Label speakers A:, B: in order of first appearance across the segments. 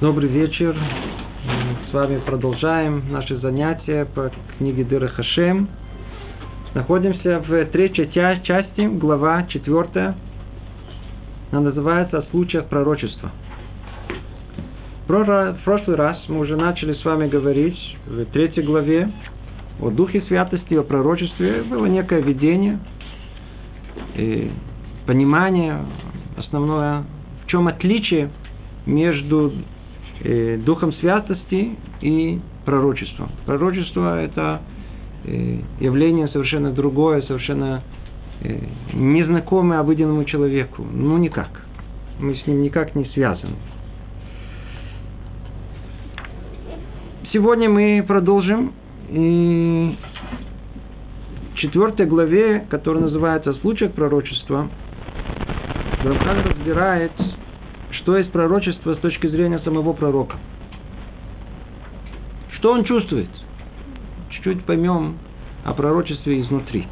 A: Добрый вечер. С вами продолжаем наши занятия по книге Дыра Хашем. Находимся в третьей части, глава четвертая. Она называется «О случаях пророчества». В прошлый раз мы уже начали с вами говорить в третьей главе о Духе Святости, о пророчестве. Было некое видение и понимание основное, в чем отличие между э, Духом Святости и пророчеством. Пророчество – это э, явление совершенно другое, совершенно э, незнакомое обыденному человеку. Ну, никак. Мы с ним никак не связаны. Сегодня мы продолжим и в четвертой главе, которая называется «Случай пророчества», Рамхан разбирает что есть пророчество с точки зрения самого пророка. Что он чувствует? Чуть-чуть поймем о пророчестве изнутри.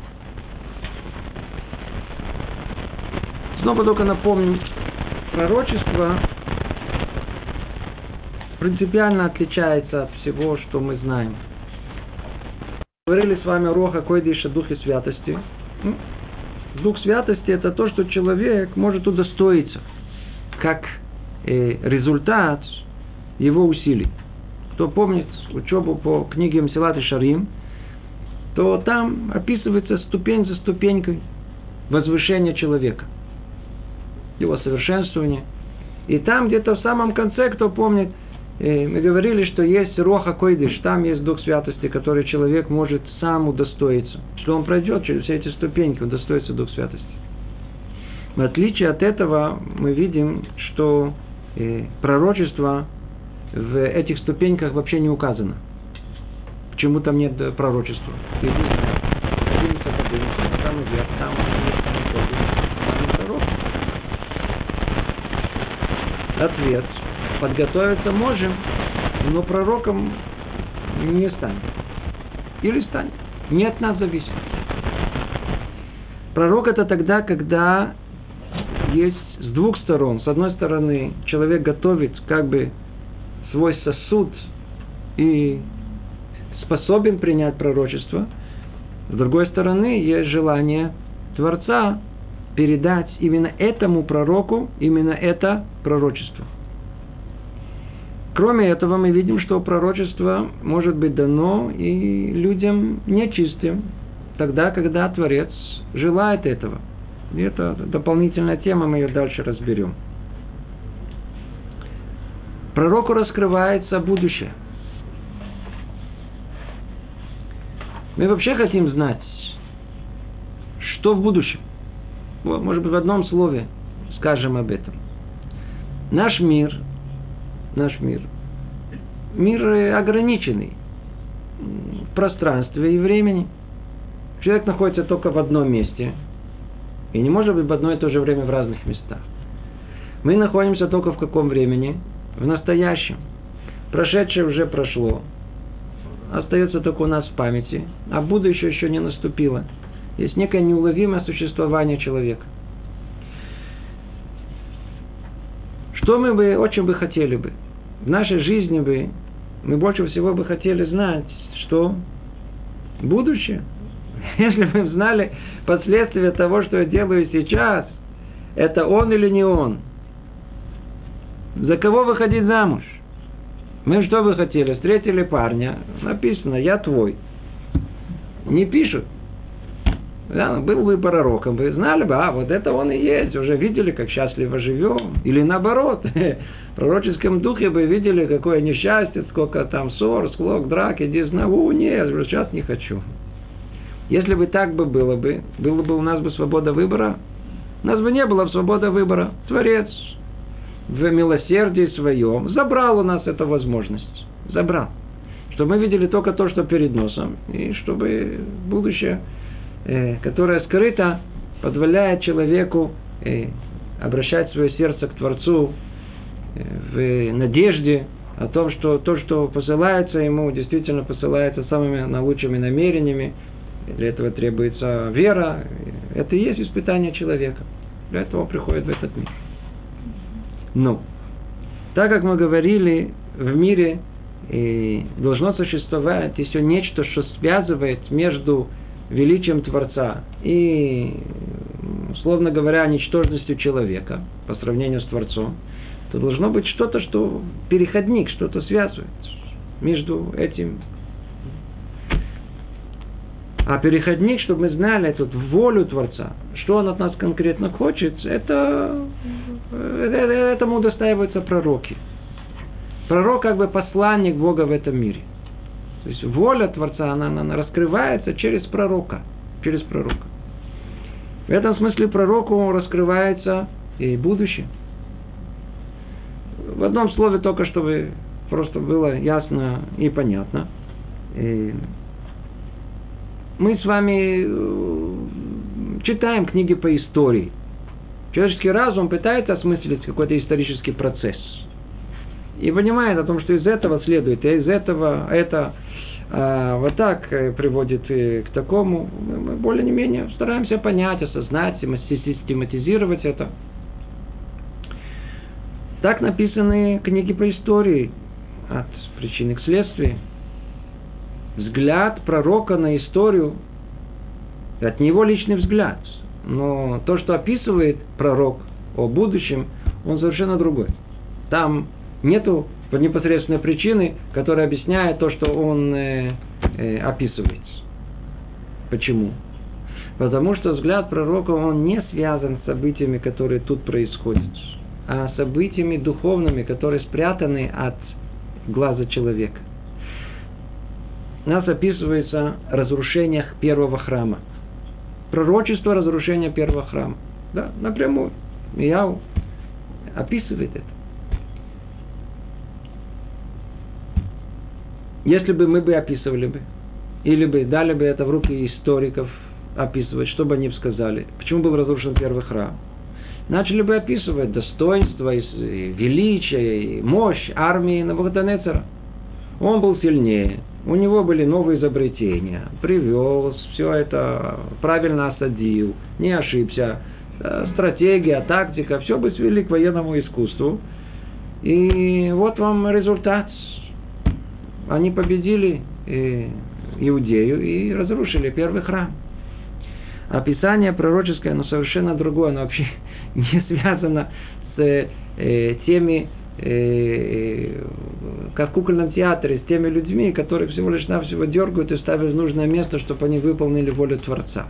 A: Снова только напомним, пророчество принципиально отличается от всего, что мы знаем. Говорили с вами о Роха Койдиша, Духе Святости. Дух Святости – это то, что человек может удостоиться – как э, результат его усилий. Кто помнит учебу по книге Мсилат и Шарим, то там описывается ступень за ступенькой возвышения человека, его совершенствование. И там где-то в самом конце, кто помнит, э, мы говорили, что есть Роха Койдыш, там есть Дух Святости, который человек может сам удостоиться. Что он пройдет через все эти ступеньки, удостоится Дух Святости. В отличие от этого мы видим, что э, пророчество в этих ступеньках вообще не указано. Почему там нет пророчества? Вверх, там Ответ. Подготовиться можем, но пророком не станем. Или станем. Не от нас зависит. Пророк это тогда, когда есть с двух сторон. С одной стороны, человек готовит как бы свой сосуд и способен принять пророчество. С другой стороны, есть желание Творца передать именно этому пророку именно это пророчество. Кроме этого, мы видим, что пророчество может быть дано и людям нечистым, тогда, когда Творец желает этого – и это дополнительная тема, мы ее дальше разберем. Пророку раскрывается будущее. Мы вообще хотим знать, что в будущем. Может быть, в одном слове скажем об этом. Наш мир, наш мир, мир ограниченный в пространстве и времени. Человек находится только в одном месте – и не может быть в одно и то же время в разных местах. Мы находимся только в каком времени? В настоящем. Прошедшее уже прошло. Остается только у нас в памяти. А будущее еще не наступило. Есть некое неуловимое существование человека. Что мы бы, очень бы хотели бы? В нашей жизни бы, мы больше всего бы хотели знать, что будущее. Если бы знали, последствия того, что я делаю сейчас, это он или не он. За кого выходить замуж? Мы что бы хотели? Встретили парня, написано, я твой. Не пишут. Да, был бы пророком, вы знали бы, а вот это он и есть, уже видели, как счастливо живем. Или наоборот, в пророческом духе бы видели, какое несчастье, сколько там ссор, склок, драки, дизнаву, нет, сейчас не хочу. Если бы так бы было бы, было бы у нас бы свобода выбора, у нас бы не было свободы выбора. Творец в милосердии своем забрал у нас эту возможность. Забрал. Чтобы мы видели только то, что перед носом. И чтобы будущее, э, которое скрыто, позволяет человеку э, обращать свое сердце к Творцу э, в надежде о том, что то, что посылается ему, действительно посылается самыми наилучшими намерениями, для этого требуется вера. Это и есть испытание человека. Для этого он приходит в этот мир. Но Так как мы говорили, в мире и должно существовать еще нечто, что связывает между величием Творца и, условно говоря, ничтожностью человека по сравнению с Творцом, то должно быть что-то, что переходник, что-то связывает между этим. А переходник, чтобы мы знали эту волю Творца, что он от нас конкретно хочет, это, э, этому удостаиваются пророки. Пророк как бы посланник Бога в этом мире. То есть воля Творца, она, она раскрывается через пророка. Через пророка. В этом смысле пророку раскрывается и будущее. В одном слове только, чтобы просто было ясно и понятно. И мы с вами э, читаем книги по истории. Человеческий разум пытается осмыслить какой-то исторический процесс. И понимает о том, что из этого следует, и из этого это а, вот так э, приводит к такому. Мы более-менее стараемся понять, осознать, систематизировать это. Так написаны книги по истории от причины к следствию. Взгляд пророка на историю – от него личный взгляд. Но то, что описывает пророк о будущем, он совершенно другой. Там нету непосредственной причины, которая объясняет то, что он э, э, описывает. Почему? Потому что взгляд пророка, он не связан с событиями, которые тут происходят, а событиями духовными, которые спрятаны от глаза человека. Нас описывается разрушениях первого храма. Пророчество разрушения первого храма. Да, напрямую. Я описывает это. Если бы мы бы описывали бы, или бы дали бы это в руки историков описывать, что бы они сказали, почему был разрушен первый храм, начали бы описывать достоинство, и величие, и мощь армии Навуходонецера. Он был сильнее, у него были новые изобретения, привез, все это правильно осадил, не ошибся. Э, стратегия, тактика, все бы свели к военному искусству. И вот вам результат. Они победили э, Иудею и разрушили первый храм. Описание пророческое, оно совершенно другое, оно вообще не связано с э, теми, как в кукольном театре, с теми людьми, которые всего лишь навсего дергают и ставят в нужное место, чтобы они выполнили волю Творца.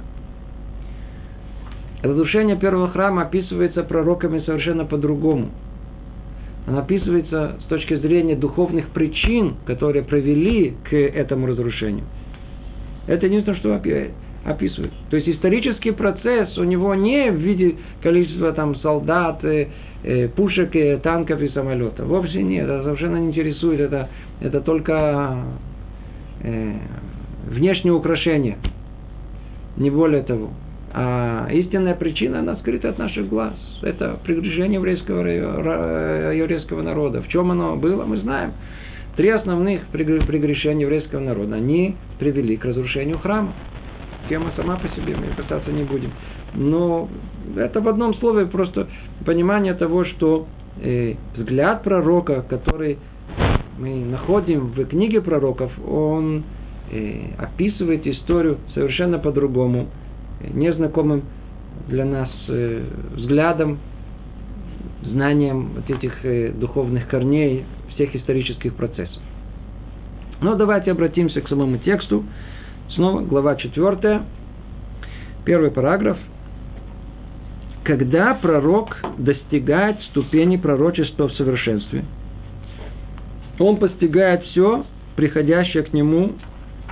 A: Разрушение первого храма описывается пророками совершенно по-другому. Оно описывается с точки зрения духовных причин, которые привели к этому разрушению. Это единственное, что описывает. То есть исторический процесс у него не в виде количества там солдат, э, э, пушек, э, танков и самолетов. Вовсе нет, это совершенно не интересует. Это, это только э, внешнее украшение. Не более того. А истинная причина, она скрыта от наших глаз. Это прегрешение еврейского, еврейского народа. В чем оно было, мы знаем. Три основных прегрешения еврейского народа, они привели к разрушению храма. Тема сама по себе, мы касаться не будем. Но это в одном слове просто понимание того, что э, взгляд пророка, который мы находим в книге пророков, он э, описывает историю совершенно по-другому, незнакомым для нас э, взглядом, знанием вот этих э, духовных корней всех исторических процессов. Но давайте обратимся к самому тексту. Снова глава 4, первый параграф. Когда пророк достигает ступени пророчества в совершенстве, он постигает все, приходящее к нему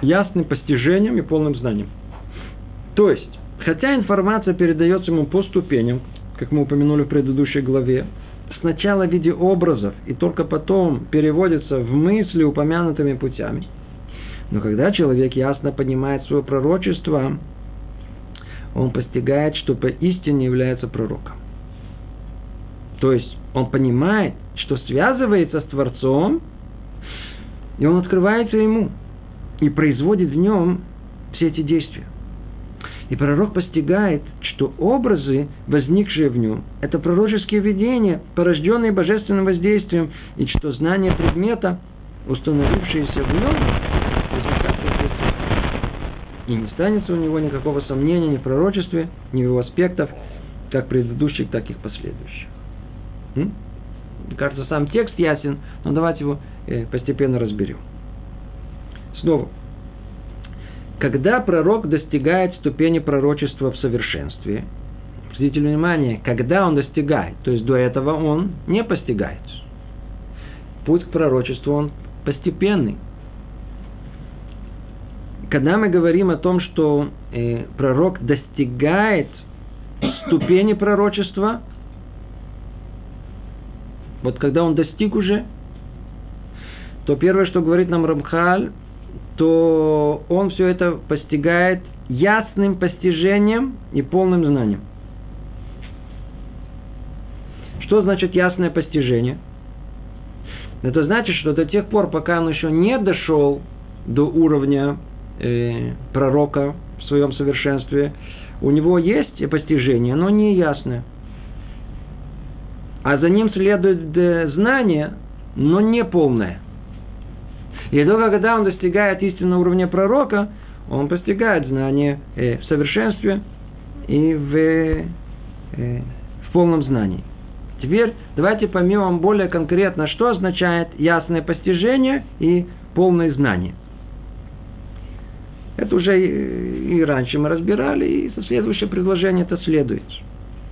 A: ясным постижением и полным знанием. То есть, хотя информация передается ему по ступеням, как мы упомянули в предыдущей главе, сначала в виде образов и только потом переводится в мысли упомянутыми путями. Но когда человек ясно понимает свое пророчество, он постигает, что поистине является пророком. То есть он понимает, что связывается с Творцом, и он открывается ему и производит в нем все эти действия. И пророк постигает, что образы, возникшие в нем, это пророческие видения, порожденные божественным воздействием, и что знание предмета, установившееся в нем, и не станется у него никакого сомнения ни в пророчестве, ни в его аспектах, как предыдущих, так и последующих. М? Кажется, сам текст ясен, но давайте его э, постепенно разберем. Снова. Когда пророк достигает ступени пророчества в совершенстве, обратите внимание, когда он достигает, то есть до этого он не постигает. Путь к пророчеству он постепенный. Когда мы говорим о том, что э, пророк достигает ступени пророчества, вот когда он достиг уже, то первое, что говорит нам Рамхаль, то он все это постигает ясным постижением и полным знанием. Что значит ясное постижение? Это значит, что до тех пор, пока он еще не дошел до уровня э, пророка в своем совершенстве, у него есть постижение, но не ясное. А за ним следует э, знание, но не полное. И только когда он достигает истинного уровня пророка, он постигает знание э, в совершенстве и в, э, в полном знании. Теперь давайте поймем более конкретно, что означает ясное постижение и полное знание. Это уже и, раньше мы разбирали, и следующее предложение это следует.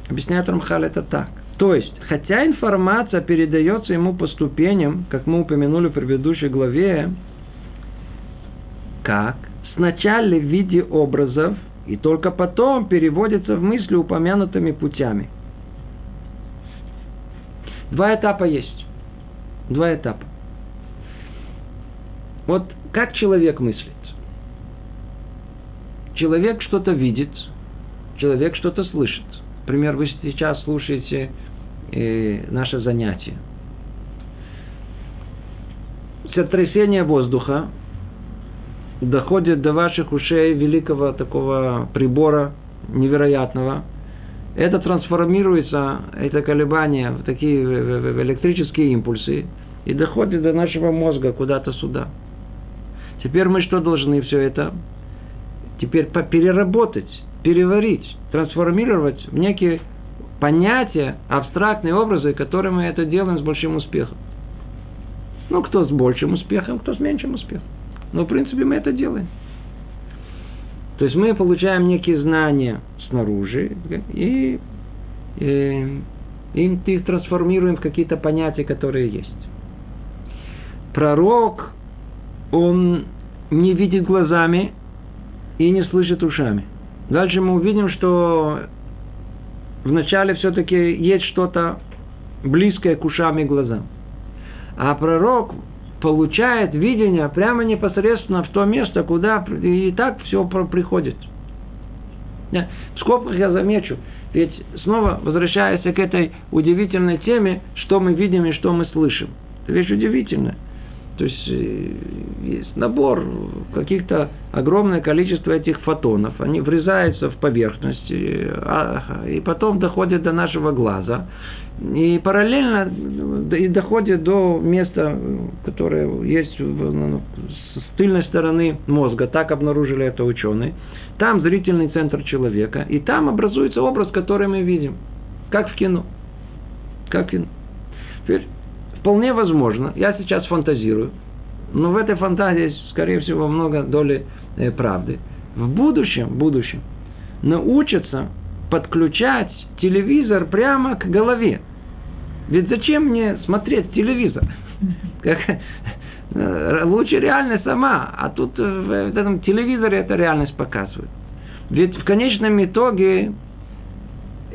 A: Объясняет Рамхаль это так. То есть, хотя информация передается ему по ступеням, как мы упомянули в предыдущей главе, как сначала в виде образов, и только потом переводится в мысли упомянутыми путями. Два этапа есть. Два этапа. Вот как человек мыслит? Человек что-то видит, человек что-то слышит. Например, вы сейчас слушаете э, наше занятие. Сотрясение воздуха доходит до ваших ушей великого такого прибора невероятного. Это трансформируется, это колебание в такие электрические импульсы и доходит до нашего мозга куда-то сюда. Теперь мы что должны все это? Теперь переработать, переварить, трансформировать в некие понятия, абстрактные образы, которые мы это делаем с большим успехом. Ну, кто с большим успехом, кто с меньшим успехом. Но, в принципе, мы это делаем. То есть мы получаем некие знания снаружи и, и, и их трансформируем в какие-то понятия, которые есть. Пророк, он не видит глазами и не слышит ушами. Дальше мы увидим, что вначале все-таки есть что-то близкое к ушам и глазам. А пророк получает видение прямо непосредственно в то место, куда и так все приходит. В скобках я замечу, ведь снова возвращаясь к этой удивительной теме, что мы видим и что мы слышим. Это вещь удивительная. То есть э, есть набор каких-то огромное количество этих фотонов. Они врезаются в поверхность и, а, и потом доходят до нашего глаза. И параллельно и доходят до места, которое есть ну, с тыльной стороны мозга. Так обнаружили это ученые. Там зрительный центр человека. И там образуется образ, который мы видим. Как в кино. Как в кино. Теперь Вполне возможно, я сейчас фантазирую, но в этой фантазии, скорее всего, много доли э, правды. В будущем, в будущем научатся подключать телевизор прямо к голове. Ведь зачем мне смотреть телевизор? Как, э, лучше реальность сама, а тут в этом телевизоре эта реальность показывает. Ведь в конечном итоге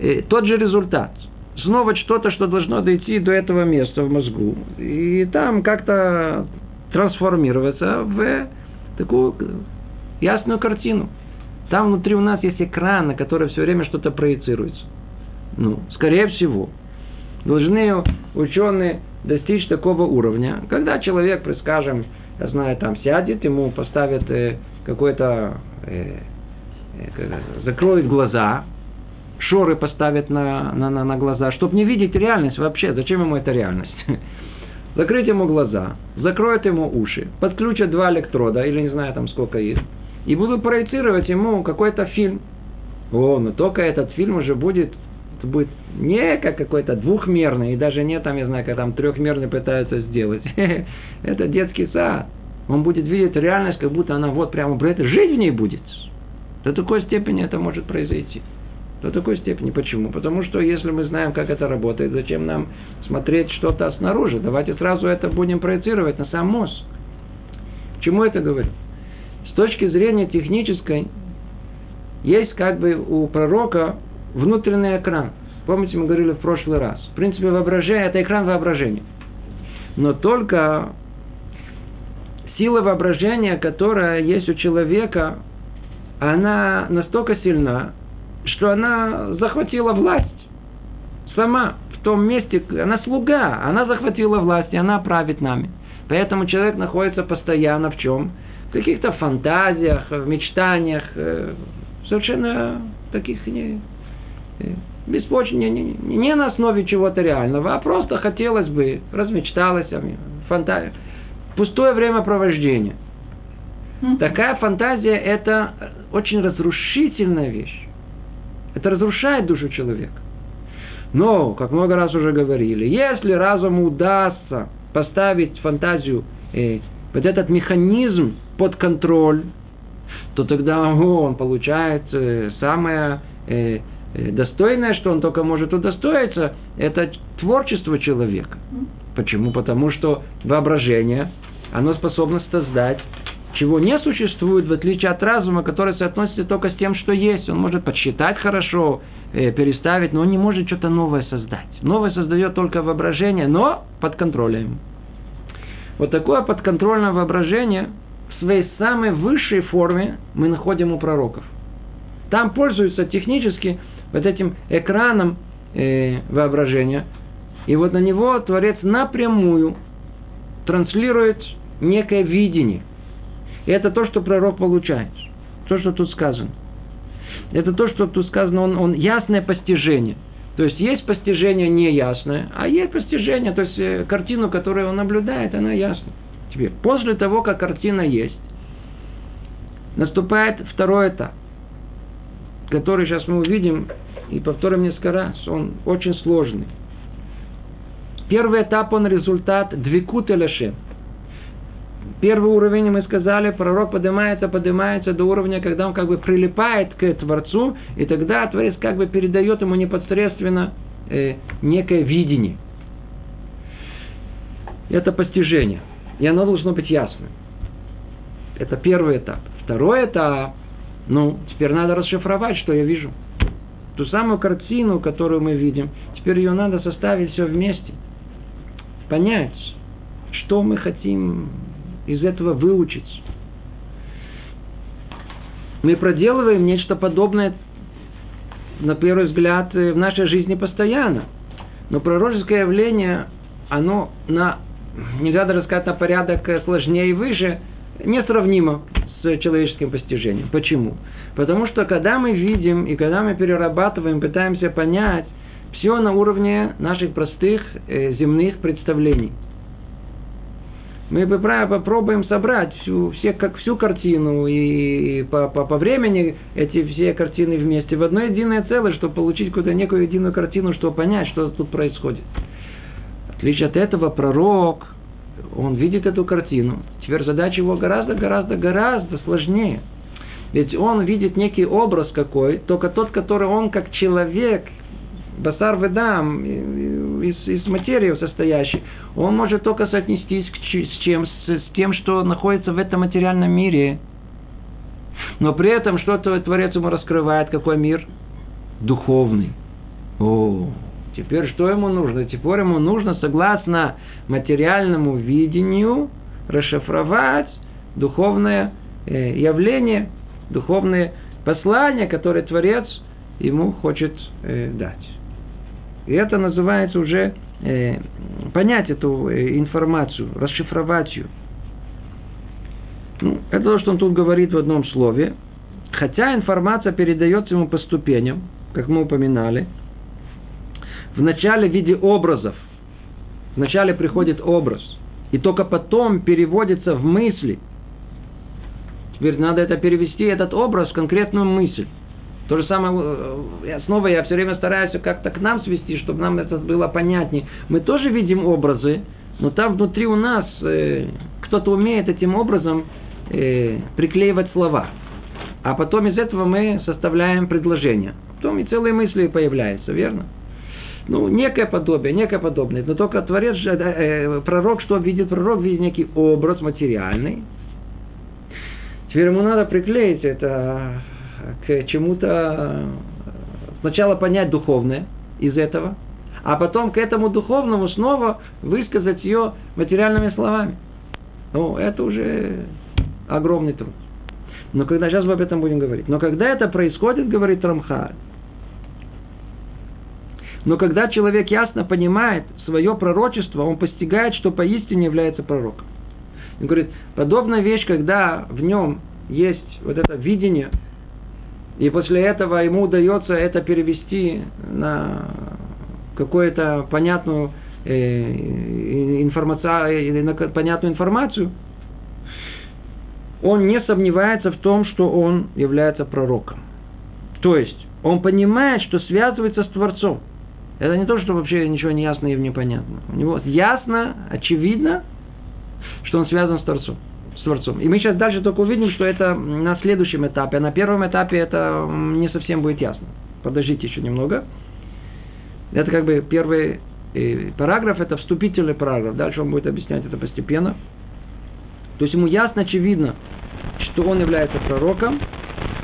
A: э, тот же результат – снова что-то, что должно дойти до этого места в мозгу. И там как-то трансформироваться в такую ясную картину. Там внутри у нас есть экран, на который все время что-то проецируется. Ну, скорее всего, должны ученые достичь такого уровня, когда человек, скажем, я знаю, там сядет, ему поставят э, какой-то э, закроет глаза, шоры поставят на, на, на, на глаза, чтобы не видеть реальность вообще. Зачем ему эта реальность? Закрыть ему глаза, закроют ему уши, подключат два электрода, или не знаю там сколько их, и будут проецировать ему какой-то фильм. О, но только этот фильм уже будет это будет не как какой-то двухмерный, и даже не там, я знаю, как там трехмерный пытаются сделать. это детский сад. Он будет видеть реальность, как будто она вот прямо это жить в ней будет. До такой степени это может произойти. До такой степени. Почему? Потому что если мы знаем, как это работает, зачем нам смотреть что-то снаружи? Давайте сразу это будем проецировать на сам мозг. Чему это говорю? С точки зрения технической, есть как бы у пророка внутренний экран. Помните, мы говорили в прошлый раз. В принципе, воображение – это экран воображения. Но только сила воображения, которая есть у человека, она настолько сильна, что она захватила власть сама в том месте, она слуга, она захватила власть, и она правит нами. Поэтому человек находится постоянно в чем? В каких-то фантазиях, в мечтаниях, э, совершенно таких не, э, беспочвенно, не, не, не на основе чего-то реального, а просто хотелось бы, размечталось, фантазия. Пустое времяпровождение. Такая фантазия – это очень разрушительная вещь. Это разрушает душу человека. Но, как много раз уже говорили, если разуму удастся поставить фантазию, э, вот этот механизм под контроль, то тогда он получает э, самое э, э, достойное, что он только может удостоиться, это творчество человека. Почему? Потому что воображение, оно способно создать чего не существует, в отличие от разума, который соотносится только с тем, что есть. Он может подсчитать хорошо, э, переставить, но он не может что-то новое создать. Новое создает только воображение, но под контролем. Вот такое подконтрольное воображение в своей самой высшей форме мы находим у пророков. Там пользуются технически вот этим экраном э, воображения, и вот на него Творец напрямую транслирует некое видение. И это то, что пророк получает. То, что тут сказано. Это то, что тут сказано, он, он ясное постижение. То есть есть постижение неясное, а есть постижение, то есть э, картину, которую он наблюдает, она ясна. Теперь, после того, как картина есть, наступает второй этап, который сейчас мы увидим и повторим несколько раз. Он очень сложный. Первый этап, он результат двикут элешем – Первый уровень, мы сказали, пророк поднимается, поднимается до уровня, когда он как бы прилипает к Творцу, и тогда Творец как бы передает ему непосредственно э, некое видение. Это постижение. И оно должно быть ясным. Это первый этап. Второй этап, ну, теперь надо расшифровать, что я вижу. Ту самую картину, которую мы видим, теперь ее надо составить все вместе. Понять, что мы хотим из этого выучить. Мы проделываем нечто подобное, на первый взгляд, в нашей жизни постоянно. Но пророческое явление, оно на, нельзя даже сказать, на порядок сложнее и выше, несравнимо с человеческим постижением. Почему? Потому что когда мы видим и когда мы перерабатываем, пытаемся понять, все на уровне наших простых э, земных представлений – мы попробуем собрать всю, все, как всю картину и по, по, по времени эти все картины вместе в одно единое целое, чтобы получить какую-то некую единую картину, чтобы понять, что тут происходит. В отличие от этого, пророк, он видит эту картину. Теперь задача его гораздо, гораздо, гораздо сложнее. Ведь он видит некий образ какой, только тот, который он как человек, басар ведам, из, из материи состоящий, он может только соотнестись с, чем, с, тем, что находится в этом материальном мире. Но при этом что-то Творец ему раскрывает, какой мир? Духовный. О, теперь что ему нужно? Теперь ему нужно, согласно материальному видению, расшифровать духовное э, явление, духовное послание, которое Творец ему хочет э, дать. И это называется уже э, понять эту э, информацию, расшифровать ее. Ну, это то, что он тут говорит в одном слове. хотя информация передается ему по ступеням, как мы упоминали, вначале в виде образов. Вначале приходит образ, и только потом переводится в мысли. Теперь надо это перевести, этот образ, в конкретную мысль. То же самое, э, снова я все время стараюсь как-то к нам свести, чтобы нам это было понятнее. Мы тоже видим образы, но там внутри у нас э, кто-то умеет этим образом э, приклеивать слова. А потом из этого мы составляем предложение. Потом и целые мысли появляются, верно? Ну, некое подобие, некое подобное. Но только творец, э, э, пророк, что видит? Пророк видит некий образ материальный. Теперь ему надо приклеить это к чему-то, сначала понять духовное из этого, а потом к этому духовному снова высказать ее материальными словами. Ну, это уже огромный труд. Но когда, сейчас мы об этом будем говорить. Но когда это происходит, говорит Рамхаль, но когда человек ясно понимает свое пророчество, он постигает, что поистине является пророком. Он говорит, подобная вещь, когда в нем есть вот это видение и после этого ему удается это перевести на какую-то понятную э, информацию, на понятную информацию, он не сомневается в том, что он является пророком. То есть, он понимает, что связывается с Творцом. Это не то, что вообще ничего не ясно и непонятно. У него ясно, очевидно, что он связан с Творцом с Творцом. И мы сейчас дальше только увидим, что это на следующем этапе. А на первом этапе это не совсем будет ясно. Подождите еще немного. Это как бы первый э, параграф, это вступительный параграф. Дальше он будет объяснять это постепенно. То есть ему ясно, очевидно, что он является пророком,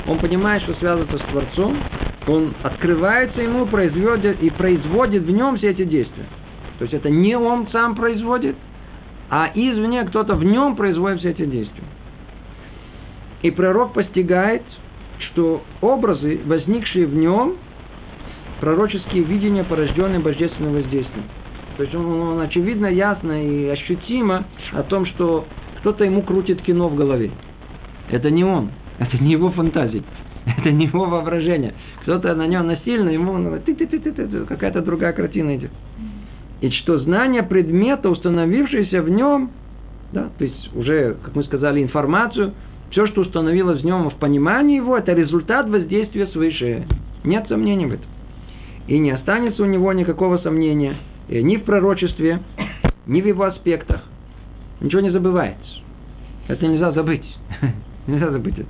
A: он понимает, что связано с Творцом, он открывается ему производит, и производит в нем все эти действия. То есть это не он сам производит, а извне кто-то в нем производит все эти действия. И пророк постигает, что образы, возникшие в нем, пророческие видения, порожденные божественным воздействием. То есть он, он очевидно, ясно и ощутимо о том, что кто-то ему крутит кино в голове. Это не он, это не его фантазия, это не его воображение. Кто-то на нем насильно, ему какая-то другая картина идет. И что знание предмета, установившееся в нем, да, то есть уже, как мы сказали, информацию, все, что установилось в нем в понимании его, это результат воздействия свыше. Нет сомнений в этом. И не останется у него никакого сомнения ни в пророчестве, ни в его аспектах. Ничего не забывается. Это нельзя забыть. нельзя забыть это.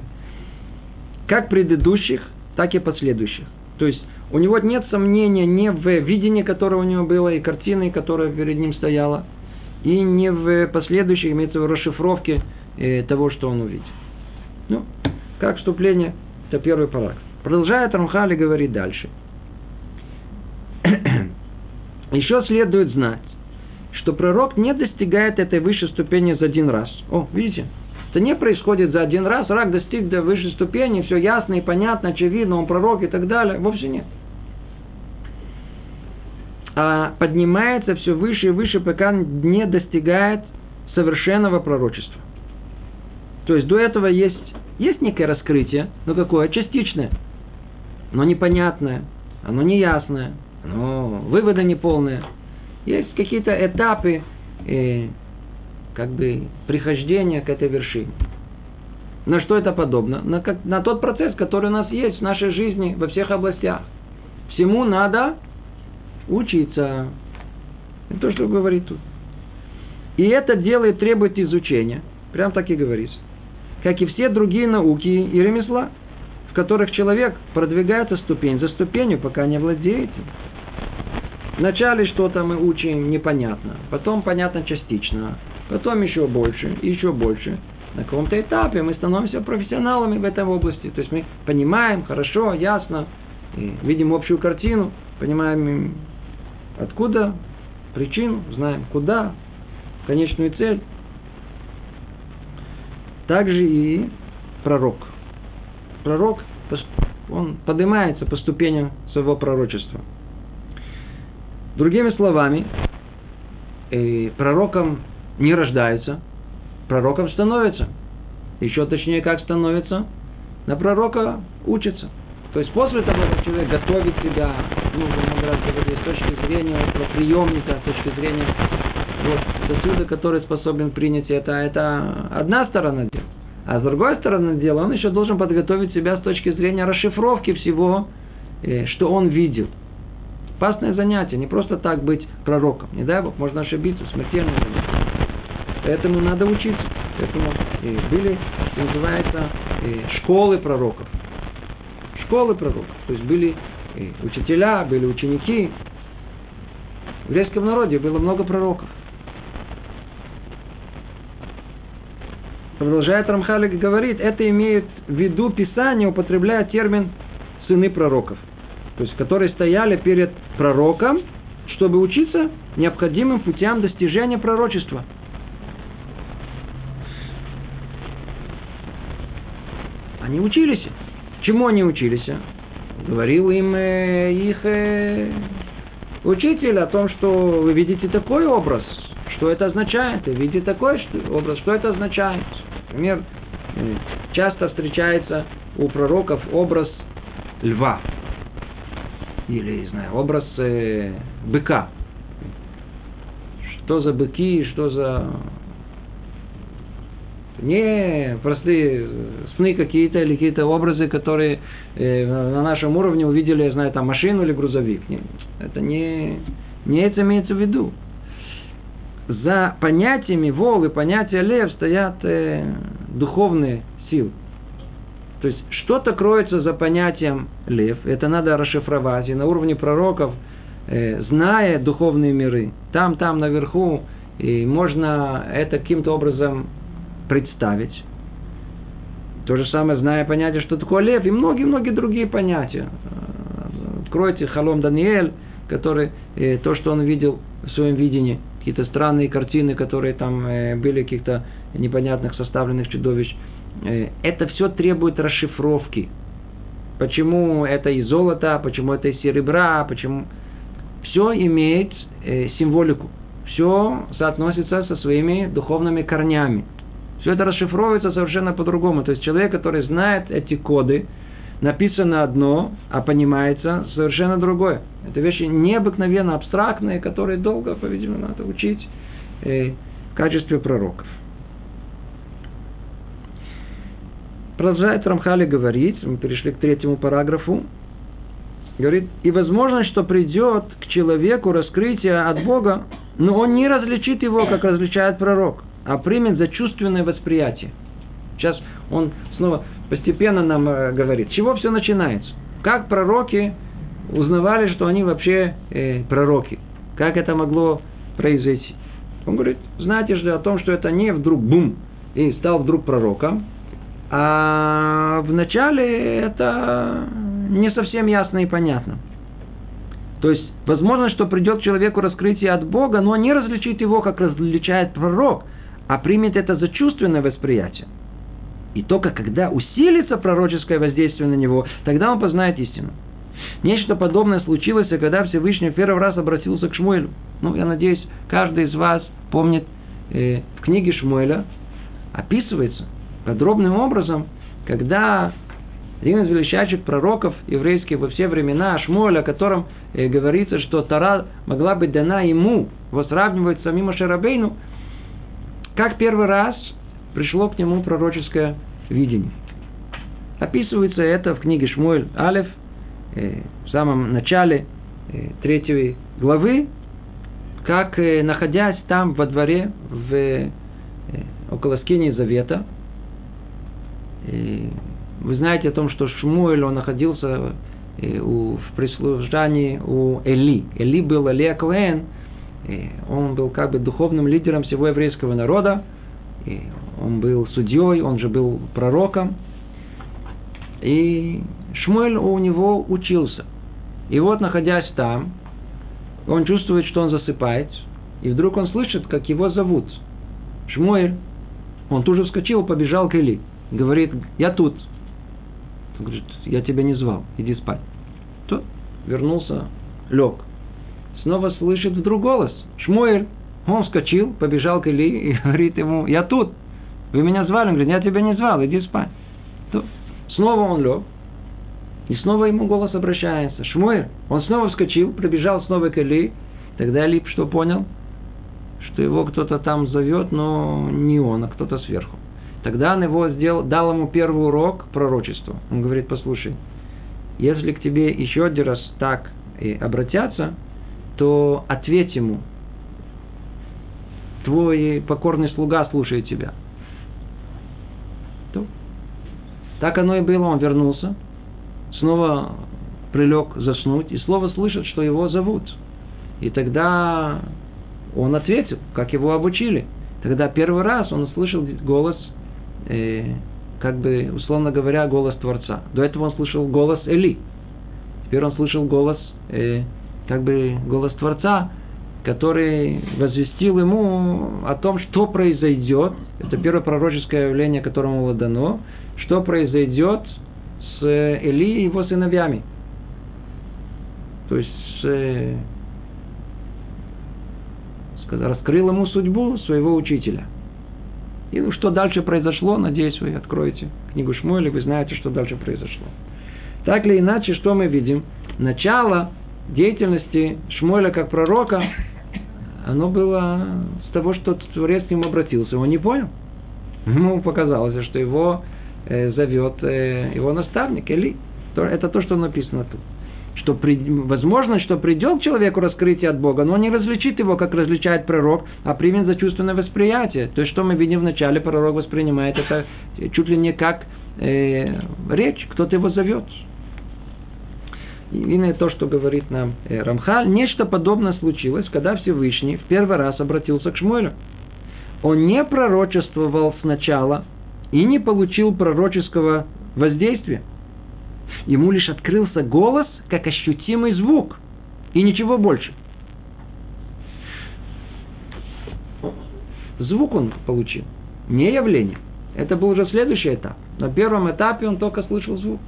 A: Как предыдущих, так и последующих. То есть у него нет сомнения ни в видении, которое у него было, и картины, которая перед ним стояла, и не в последующей, имеется в виду, расшифровке э, того, что он увидел. Ну, как вступление, это первый параграф. Продолжает Рамхали говорить дальше. Еще следует знать, что пророк не достигает этой высшей ступени за один раз. О, видите? Это не происходит за один раз. Рак достиг до высшей ступени, все ясно и понятно, очевидно, он пророк и так далее. Вовсе нет. А поднимается все выше и выше, пока не достигает совершенного пророчества. То есть до этого есть, есть некое раскрытие, но какое? Частичное, но непонятное, оно неясное, оно выводы неполные. Есть какие-то этапы, как бы прихождения к этой вершине. На что это подобно? На, как, на тот процесс, который у нас есть в нашей жизни во всех областях. Всему надо учиться. Это то, что говорит тут. И это делает, требует изучения. Прям так и говорится. Как и все другие науки и ремесла, в которых человек продвигается ступень за ступенью, пока не владеет. Вначале что-то мы учим непонятно, потом понятно частично, потом еще больше, еще больше. На каком-то этапе мы становимся профессионалами в этой области. То есть мы понимаем хорошо, ясно, видим общую картину, понимаем откуда, причину, знаем куда, конечную цель. Также и пророк. Пророк, он поднимается по ступеням своего пророчества. Другими словами, пророком не рождается, пророком становится. Еще точнее, как становится? на пророка учатся. То есть после того, как человек готовит себя, ну, с точки зрения приемника, с точки зрения вот, сосуда, который способен принять это, это одна сторона дела. А с другой стороны дела, он еще должен подготовить себя с точки зрения расшифровки всего, э, что он видел. Опасное занятие, не просто так быть пророком. Не дай Бог, можно ошибиться, смертельное. Поэтому надо учиться. Поэтому и были, что называется, и школы пророков. Школы пророков. То есть были и учителя, были ученики. В еврейском народе было много пророков. Продолжает Рамхалик говорит, это имеет в виду Писание, употребляя термин «сыны пророков», то есть которые стояли перед пророком, чтобы учиться необходимым путям достижения пророчества. Они учились. Чему они учились? Говорил им э, их э, учитель о том, что вы видите такой образ, что это означает, вы видите такой образ, что это означает. Например, э, часто встречается у пророков образ льва. Или, не знаю, образ э, быка. Что за быки, что за... Не простые сны какие-то или какие-то образы, которые э, на нашем уровне увидели, я знаю, там машину или грузовик. Не, это не, не это имеется в виду за понятиями вол и понятия лев стоят э, духовные силы. То есть что-то кроется за понятием лев, это надо расшифровать. И на уровне пророков, э, зная духовные миры, там, там наверху, и можно это каким-то образом представить. То же самое, зная понятие, что такое лев, и многие-многие другие понятия. Откройте Халом Даниэль, который, э, то, что он видел в своем видении – какие-то странные картины, которые там э, были каких-то непонятных составленных чудовищ. Э, это все требует расшифровки. Почему это из золота, почему это из серебра, почему... Все имеет символику. Все соотносится со своими духовными корнями. Все это расшифровывается совершенно по-другому. То есть человек, который знает эти коды, написано одно, а понимается совершенно другое. Это вещи необыкновенно абстрактные, которые долго, по-видимому, надо учить э, в качестве пророков. Продолжает Рамхали говорить, мы перешли к третьему параграфу, говорит, и возможно, что придет к человеку раскрытие от Бога, но он не различит его, как различает пророк, а примет за чувственное восприятие. Сейчас он снова постепенно нам э, говорит, чего все начинается. Как пророки узнавали, что они вообще э, пророки. Как это могло произойти? Он говорит, знаете же о том, что это не вдруг бум и стал вдруг пророком, а вначале это не совсем ясно и понятно. То есть, возможно, что придет человеку раскрытие от Бога, но не различит его, как различает пророк, а примет это за чувственное восприятие. И только когда усилится пророческое воздействие на него, тогда он познает истину. Нечто подобное случилось, когда Всевышний в первый раз обратился к Шмуэлю. Ну, я надеюсь, каждый из вас помнит, э, в книге Шмуэля описывается подробным образом, когда один из величайших пророков еврейских во все времена, Шмуэль, о котором э, говорится, что Тара могла быть дана ему, его сравнивают с самим Ашарабейну, как первый раз пришло к нему пророческое видение. Описывается это в книге Шмуэль Алев, э, в самом начале э, третьей главы, как э, находясь там во дворе, в, около скинии Завета, вы знаете о том, что Шмуэль, он находился в прислуждании у Эли. Эли был Элия Коэн, э, он был как бы духовным лидером всего еврейского народа, и он был судьей, он же был пророком. И Шмуэль у него учился. И вот, находясь там, он чувствует, что он засыпает, и вдруг он слышит, как его зовут. Шмуэль. Он тут же вскочил, побежал к Или. Говорит, я тут. Он говорит, я тебя не звал, иди спать. Тот вернулся, лег. Снова слышит вдруг голос. Шмуэль. Он вскочил, побежал к Или и говорит ему, я тут. Вы меня звали? Он говорит, я тебя не звал, иди спать. Снова он лег, и снова ему голос обращается. Шмуэль. Он снова вскочил, пробежал снова к Эли. Тогда Лип что понял? Что его кто-то там зовет, но не он, а кто-то сверху. Тогда он его сделал, дал ему первый урок пророчества. Он говорит, послушай, если к тебе еще один раз так и обратятся, то ответь ему. Твой покорный слуга слушает тебя. Так оно и было. Он вернулся, снова прилег заснуть, и слово слышит, что его зовут. И тогда он ответил, как его обучили. Тогда первый раз он услышал голос, э, как бы, условно говоря, голос Творца. До этого он слышал голос Эли. Теперь он слышал голос, э, как бы, голос Творца, который возвестил ему о том, что произойдет. Это первое пророческое явление, которому было дано. Что произойдет с Эли и его сыновьями. То есть э, раскрыл ему судьбу своего учителя. И что дальше произошло, надеюсь, вы откроете книгу Шмуэля, вы знаете, что дальше произошло. Так или иначе, что мы видим? Начало деятельности Шмуэля как пророка, оно было с того, что Творец к нему обратился. Он не понял. Ему показалось, что его э, зовет э, его наставник Эли. Это то, что написано тут. Что при, возможно, что придет человеку раскрытие от Бога, но он не различит его, как различает пророк, а примет за чувственное восприятие. То есть, что мы видим в начале, пророк воспринимает это чуть ли не как э, речь, кто-то его зовет. Именно то, что говорит нам э, Рамхаль, нечто подобное случилось, когда Всевышний в первый раз обратился к Шмуэлю. Он не пророчествовал сначала, и не получил пророческого воздействия. Ему лишь открылся голос, как ощутимый звук, и ничего больше. Звук он получил, не явление. Это был уже следующий этап. На первом этапе он только слышал звук,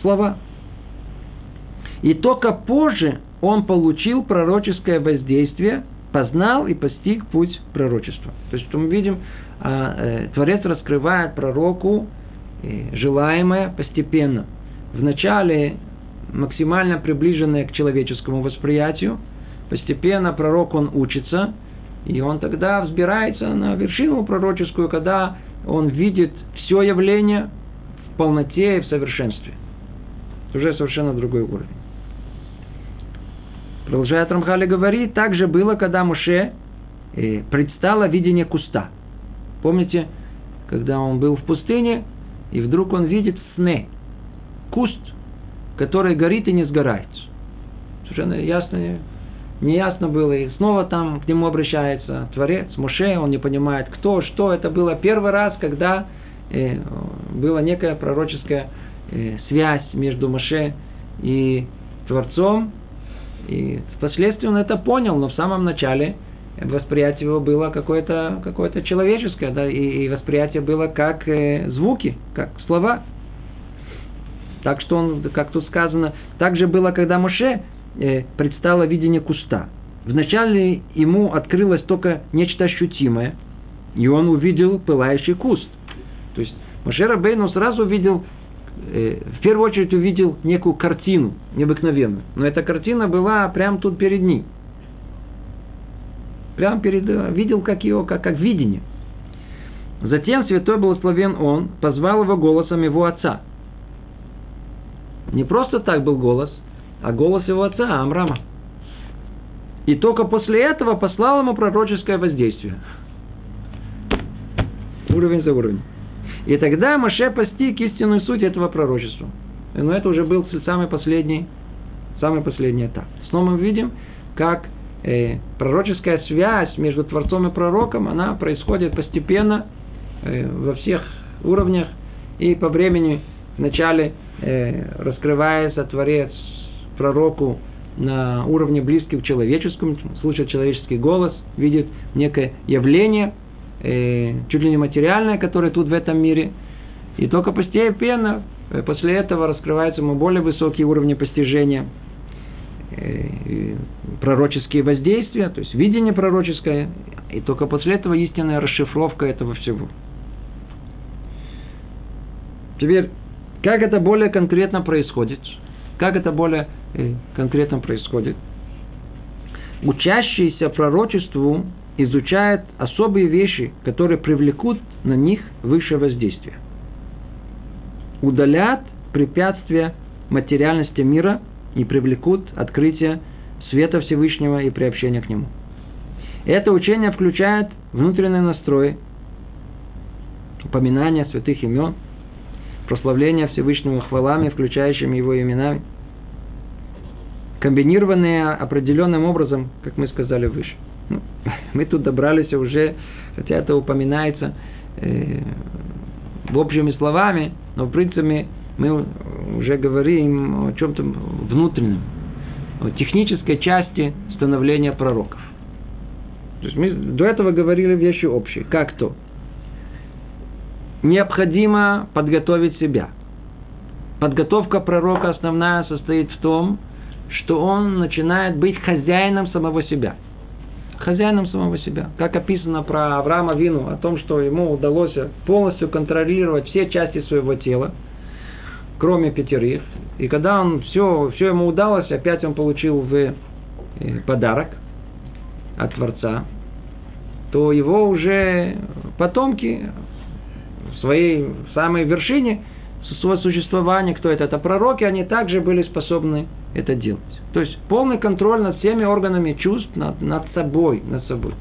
A: слова. И только позже он получил пророческое воздействие, познал и постиг путь пророчества. То есть, что мы видим, а, э, Творец раскрывает пророку э, желаемое постепенно. Вначале максимально приближенное к человеческому восприятию, постепенно пророк он учится, и он тогда взбирается на вершину пророческую, когда он видит все явление в полноте и в совершенстве. Это уже совершенно другой уровень. Продолжает Рамхали говорить, так же было, когда Муше э, предстало видение куста – Помните, когда он был в пустыне, и вдруг он видит в сне куст, который горит и не сгорает. Совершенно ясно, неясно было. И снова там к нему обращается Творец, Моше, он не понимает, кто, что. Это было первый раз, когда э, была некая пророческая э, связь между Моше и Творцом. И впоследствии он это понял, но в самом начале восприятие его было какое-то какое человеческое, да, и, и восприятие было как э, звуки, как слова. Так что он, как тут сказано, так же было, когда Моше э, предстало видение куста. Вначале ему открылось только нечто ощутимое, и он увидел пылающий куст. То есть Моше Рабейну сразу увидел, в первую очередь увидел некую картину необыкновенную. Но эта картина была прямо тут перед ним. Прям перед, э, видел как его, как, как видение. Затем святой благословен он позвал его голосом его отца. Не просто так был голос, а голос его отца Амрама. И только после этого послал ему пророческое воздействие. Уровень за уровень. И тогда Маше постиг истинную суть этого пророчества. Но это уже был самый последний, самый последний этап. Снова мы видим, как э, пророческая связь между Творцом и пророком, она происходит постепенно э, во всех уровнях и по времени вначале э, раскрывается Творец пророку на уровне близким к человеческому, слышит человеческий голос, видит некое явление, э, чуть ли не материальное, которое тут в этом мире, и только постепенно э, после этого раскрываются ему более высокие уровни постижения – Э, пророческие воздействия, то есть видение пророческое, и только после этого истинная расшифровка этого всего. Теперь Как это более конкретно происходит? Как это более э, конкретно происходит? Учащиеся пророчеству изучают особые вещи, которые привлекут на них высшее воздействие. Удалят препятствия материальности мира и привлекут открытие света Всевышнего и приобщение к нему. Это учение включает внутренний настрой, упоминание святых имен, прославление Всевышнего хвалами, включающими его именами, комбинированные определенным образом, как мы сказали выше. Мы тут добрались уже, хотя это упоминается э, общими словами, но в принципе мы уже говорим о чем-то внутреннем, о технической части становления пророков. То есть мы до этого говорили вещи общие. Как то? Необходимо подготовить себя. Подготовка пророка основная состоит в том, что он начинает быть хозяином самого себя. Хозяином самого себя. Как описано про Авраама Вину, о том, что ему удалось полностью контролировать все части своего тела, кроме пятерых. И когда он все, все ему удалось, опять он получил в э, подарок от Творца, то его уже потомки в своей самой вершине своего существования, кто это? Это пророки, они также были способны это делать. То есть полный контроль над всеми органами чувств, над, над собой, над собой.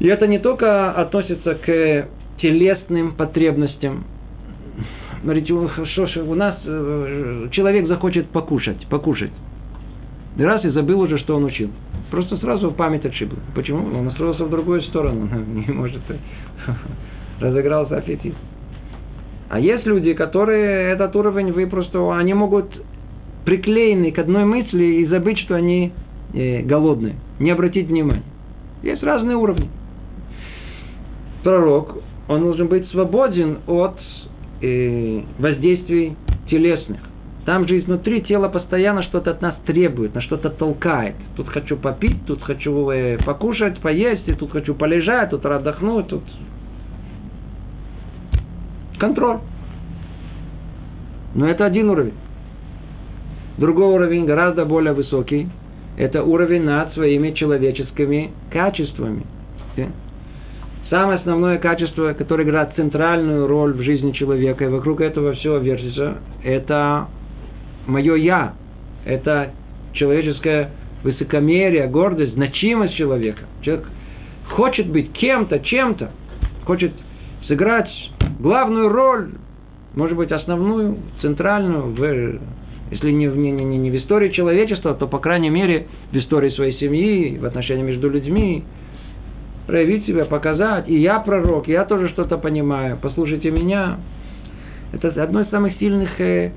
A: И это не только относится к телесным потребностям. Смотрите, что ж, у нас э, человек захочет покушать, покушать. Раз и забыл уже, что он учил. Просто сразу память отшибло. Почему? Он настроился в другую сторону. Не может. Разыгрался аппетит. А есть люди, которые этот уровень вы просто, они могут приклеены к одной мысли и забыть, что они э, голодные. Не обратить внимания. Есть разные уровни. Пророк, он должен быть свободен от э, воздействий телесных. Там же изнутри тело постоянно что-то от нас требует, на что-то толкает. Тут хочу попить, тут хочу э, покушать, поесть, и тут хочу полежать, тут отдохнуть, тут контроль. Но это один уровень. Другой уровень, гораздо более высокий, это уровень над своими человеческими качествами. Самое основное качество, которое играет центральную роль в жизни человека, и вокруг этого все вертится, это мое «я». Это человеческое высокомерие, гордость, значимость человека. Человек хочет быть кем-то, чем-то, хочет сыграть главную роль, может быть, основную, центральную, в, если не, не, не, не в истории человечества, то, по крайней мере, в истории своей семьи, в отношении между людьми, проявить себя, показать. И я пророк, я тоже что-то понимаю, послушайте меня. Это одно из самых сильных э,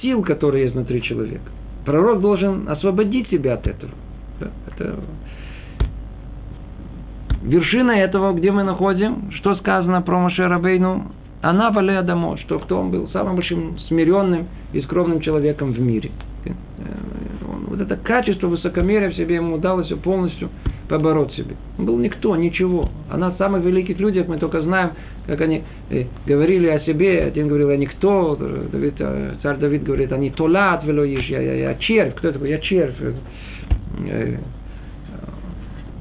A: сил, которые есть внутри человека. Пророк должен освободить себя от этого. Это вершина этого, где мы находим, что сказано про Моше Рабейну, она валея домой, что кто он был самым большим смиренным и скромным человеком в мире. Э, вот это качество высокомерия в себе ему удалось полностью побороть себе. Он был никто, ничего. А на самых великих людях мы только знаем, как они э, говорили о себе. Один говорил, я никто. Давид, э, царь Давид говорит, они толат велоиш, я, я, я червь. Кто такой? Я червь.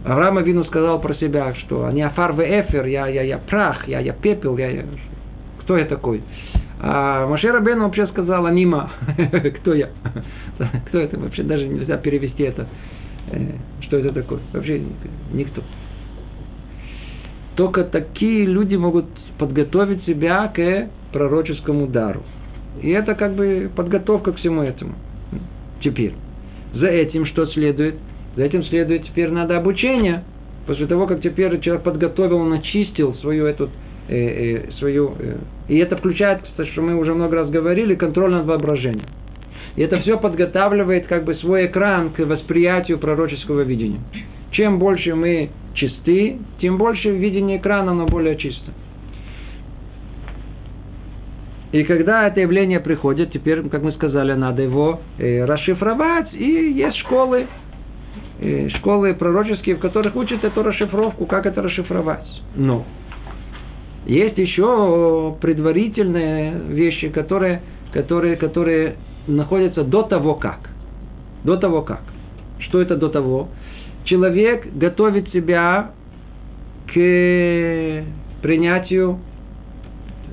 A: Авраам Авину сказал про себя, что они афар эфер, я, я, я прах, я, я пепел, я, я, кто я такой? А Машер Бен вообще сказал, анима, кто я? кто это вообще? Даже нельзя перевести это. Э, что это такое? Вообще никто. Только такие люди могут подготовить себя к пророческому дару. И это как бы подготовка к всему этому. Теперь. За этим что следует? За этим следует теперь надо обучение. После того, как теперь человек подготовил, начистил свою эту свою... Э, и это включает, что мы уже много раз говорили, контроль над воображением. И это все подготавливает как бы свой экран к восприятию пророческого видения. Чем больше мы чисты, тем больше видение экрана, оно более чисто. И когда это явление приходит, теперь, как мы сказали, надо его э, расшифровать. И есть школы, э, школы пророческие, в которых учат эту расшифровку, как это расшифровать. Но Есть еще предварительные вещи, которые, которые, которые находятся до того как. До того как. Что это до того? Человек готовит себя к принятию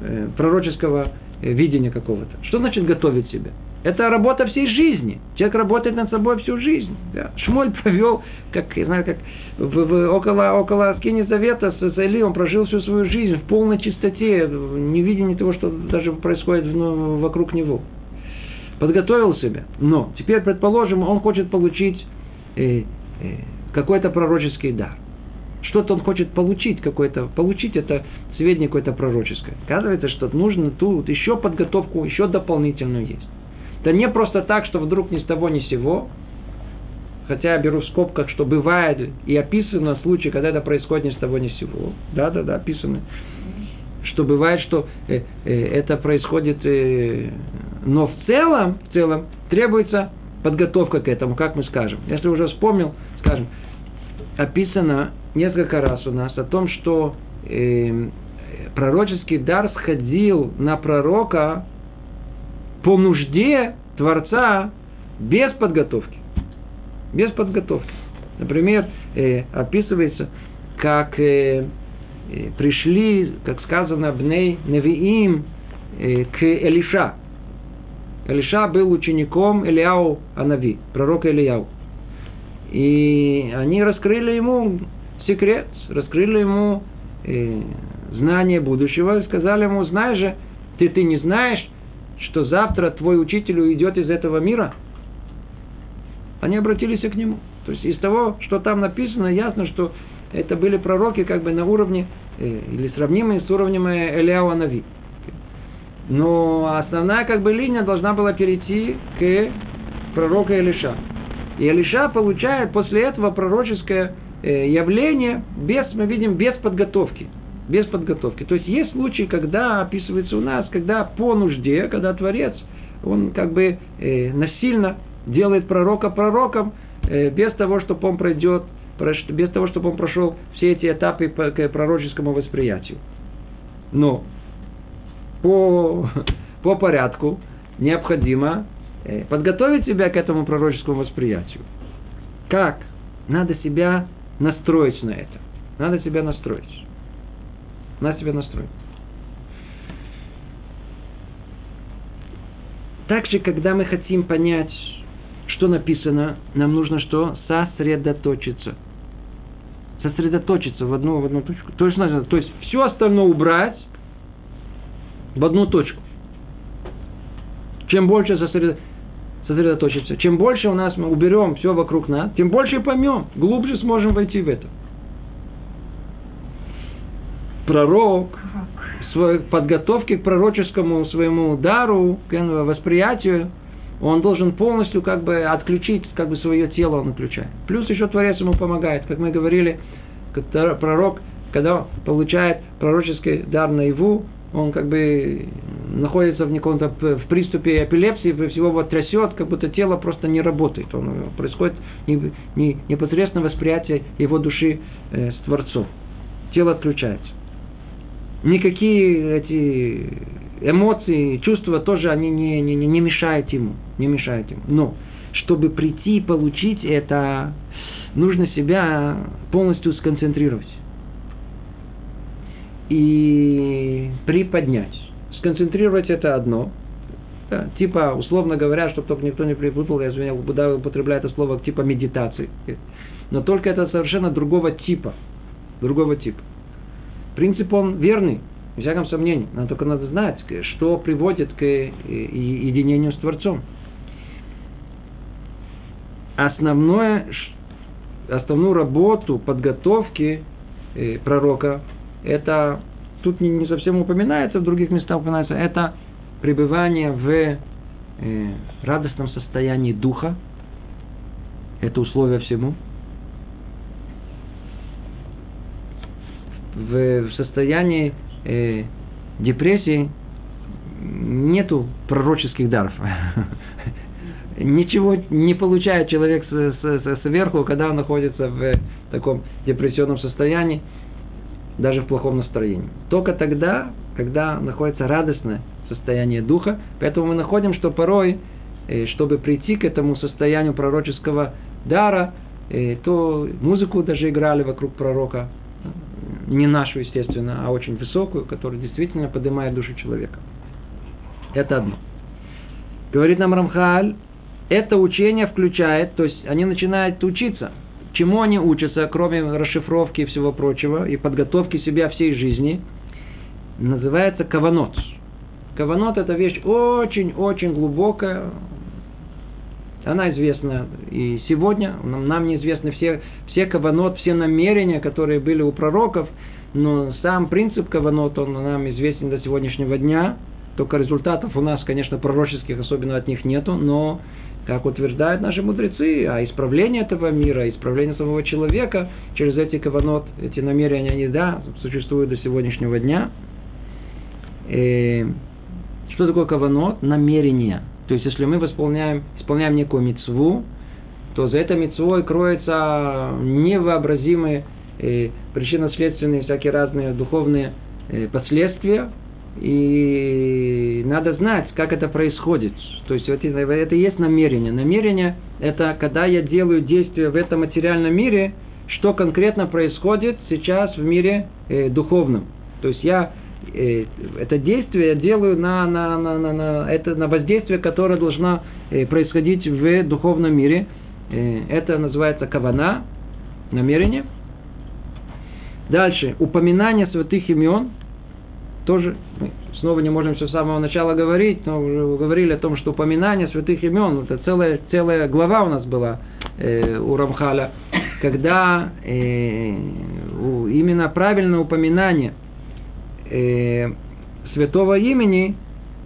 A: э, пророческого видения какого-то. Что значит готовить себя? Это работа всей жизни. Человек работает над собой всю жизнь. Да. Шмоль провел, как, я знаю, как в, в, около, около Скини Завета с, Эли, он прожил всю свою жизнь в полной чистоте, не видя ни того, что даже происходит ну, вокруг него. Подготовил себя. Но теперь, предположим, он хочет получить э, э, какой-то пророческий дар. Что-то он хочет получить, какое-то, получить это сведение какое-то пророческое. Оказывается, что нужно тут еще подготовку, еще дополнительную есть. Это не просто так, что вдруг ни с того ни с сего, хотя я беру в скобках, что бывает и описано случаи, когда это происходит ни с того ни с сего. Да, да, да, описано. Что бывает, что э, э, это происходит, э, но в целом, в целом требуется подготовка к этому, как мы скажем. Если уже вспомнил, скажем, описано несколько раз у нас о том, что э, пророческий дар сходил на пророка по нужде Творца без подготовки. Без подготовки. Например, э, описывается, как э, э, пришли, как сказано, Бней Невиим э, к Элиша. Элиша был учеником Илиау Анави, пророка Илияу. И они раскрыли ему секрет, раскрыли ему э, знание будущего и сказали ему, знаешь же, ты, ты не знаешь, что завтра твой учитель уйдет из этого мира, они обратились к нему. То есть из того, что там написано, ясно, что это были пророки как бы на уровне, э, или сравнимые с уровнем э, Элиау Нави. Но основная как бы линия должна была перейти к пророку Элиша. И Элиша получает после этого пророческое э, явление без, мы видим, без подготовки без подготовки. То есть есть случаи, когда описывается у нас, когда по нужде, когда Творец, он как бы э, насильно делает пророка пророком, э, без того, чтобы он пройдет, без того, чтобы он прошел все эти этапы по, к пророческому восприятию. Но по, по порядку необходимо э, подготовить себя к этому пророческому восприятию. Как? Надо себя настроить на это. Надо себя настроить. Надо себя настроить. Также, когда мы хотим понять, что написано, нам нужно что? Сосредоточиться. Сосредоточиться в одну, в одну точку. То есть, то есть все остальное убрать в одну точку. Чем больше сосредоточиться, чем больше у нас мы уберем все вокруг нас, тем больше поймем, глубже сможем войти в это пророк, подготовке к пророческому своему дару, к восприятию, он должен полностью как бы отключить, как бы свое тело он отключает. Плюс еще Творец ему помогает. Как мы говорили, пророк, когда получает пророческий дар наяву, он как бы находится в каком-то в приступе эпилепсии, всего вот трясет, как будто тело просто не работает. Он, происходит не, не, непосредственно восприятие его души э, с Творцом. Тело отключается никакие эти эмоции, чувства тоже они не, не, не мешают ему. Не мешают ему. Но чтобы прийти и получить это, нужно себя полностью сконцентрировать. И приподнять. Сконцентрировать это одно. Да, типа, условно говоря, чтобы только никто не припутал, я извиняюсь, Будда употребляю это слово типа медитации. Но только это совершенно другого типа. Другого типа. Принцип он верный, без всяком сомнении. Но только надо знать, что приводит к э, единению с Творцом. Основное, основную работу подготовки э, пророка, это тут не, не совсем упоминается, в других местах упоминается, это пребывание в э, радостном состоянии духа. Это условие всему – в состоянии э, депрессии нету пророческих даров. Ничего не получает человек сверху, когда он находится в таком депрессионном состоянии. даже в плохом настроении. Только тогда, когда находится радостное состояние духа. Поэтому мы находим, что порой, э, чтобы прийти к этому состоянию пророческого дара, э, то музыку даже играли вокруг пророка, не нашу, естественно, а очень высокую, которая действительно поднимает душу человека. Это одно. Говорит нам Рамхаль, это учение включает, то есть они начинают учиться. Чему они учатся, кроме расшифровки и всего прочего, и подготовки себя всей жизни, называется каванот. Каванот это вещь очень-очень глубокая. Она известна и сегодня. Нам, нам неизвестны все, все каванот, все намерения, которые были у пророков. Но сам принцип каванот, он нам известен до сегодняшнего дня. Только результатов у нас, конечно, пророческих особенно от них нету, но, как утверждают наши мудрецы, а исправление этого мира, исправление самого человека через эти каванот, эти намерения, они, да, существуют до сегодняшнего дня. И что такое каванот? Намерение. То есть, если мы исполняем, исполняем некую мецву, то за этой мецвой кроются невообразимые э, причинно-следственные всякие разные духовные э, последствия, и надо знать, как это происходит. То есть это, это и есть намерение. Намерение – это когда я делаю действие в этом материальном мире, что конкретно происходит сейчас в мире э, духовном. То есть я это действие я делаю на, на, на, на, на, это, на воздействие, которое должно э, происходить в духовном мире. Э, это называется кавана, намерение. Дальше, упоминание святых имен – тоже снова не можем все с самого начала говорить, но уже говорили о том, что упоминание святых имен, это целая, целая глава у нас была э, у Рамхаля, когда э, именно правильное упоминание э, святого имени,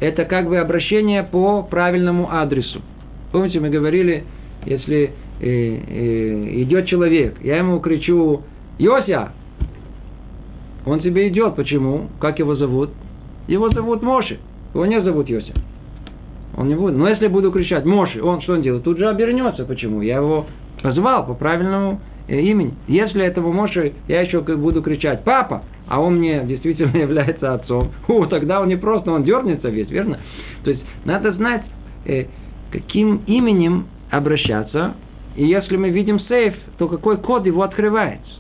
A: это как бы обращение по правильному адресу. Помните, мы говорили, если э, э, идет человек, я ему кричу, Йося, он тебе идет. Почему? Как его зовут? Его зовут Моши. Его не зовут Йосиф. Он не будет. Но если буду кричать Моши, он что он делает? Тут же обернется. Почему? Я его позвал по правильному э, имени. Если этого Моши, я еще буду кричать «Папа!», а он мне действительно является отцом, о, тогда он не просто, он дернется весь, верно? То есть, надо знать, э, каким именем обращаться, и если мы видим сейф, то какой код его открывается.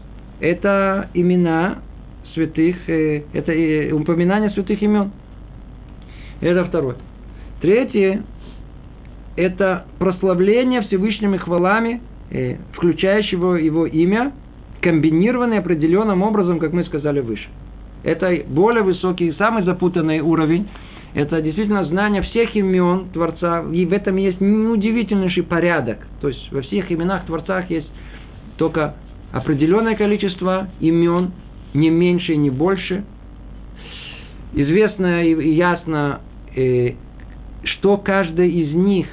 A: Это имена святых, э, это упоминание святых имен. Это второе. Третье, это прославление Всевышними хвалами, э, включающего его имя, комбинированное определенным образом, как мы сказали выше. Это более высокий, самый запутанный уровень. Это действительно знание всех имен Творца. И в этом есть удивительнейший порядок. То есть во всех именах Творцах есть только определенное количество имен, не меньше, не больше. Известно и ясно, э, что каждый из них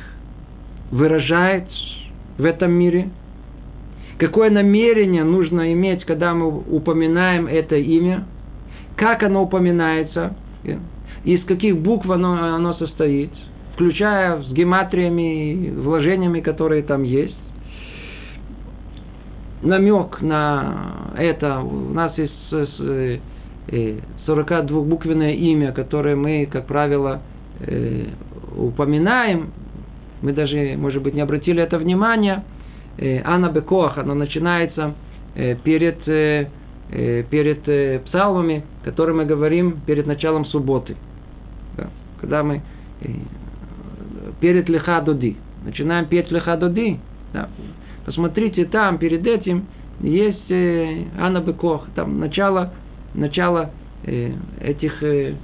A: выражает в этом мире, какое намерение нужно иметь, когда мы упоминаем это имя, как оно упоминается, из каких букв оно, оно состоит, включая с гематриями, вложениями, которые там есть. Намек на это. У нас есть 42-буквенное э, имя, которое мы, как правило, э, упоминаем. Мы даже, может быть, не обратили это внимание. Э, Анна Бекоах, оно начинается перед, перед псалмами, которые мы говорим перед началом субботы. Когда мы перед Леха Доди. Начинаем петь Леха Доди. Да. Посмотрите, там перед этим есть э, Анна Бекох, там начало, начало э, этих, э,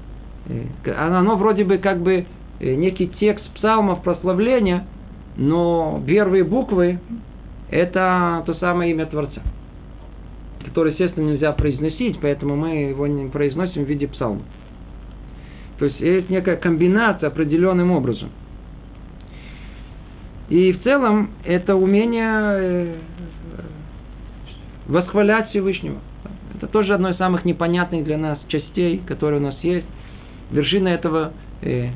A: э, оно вроде бы как бы э, некий текст псалмов прославления, но первые буквы это то самое имя Творца, которое, естественно, нельзя произносить, поэтому мы его не произносим в виде псалма. То есть есть некая комбинация определенным образом – и в целом это умение э, восхвалять Всевышнего. Это тоже одно из самых непонятных для нас частей, которые у нас есть. Вершина этого э,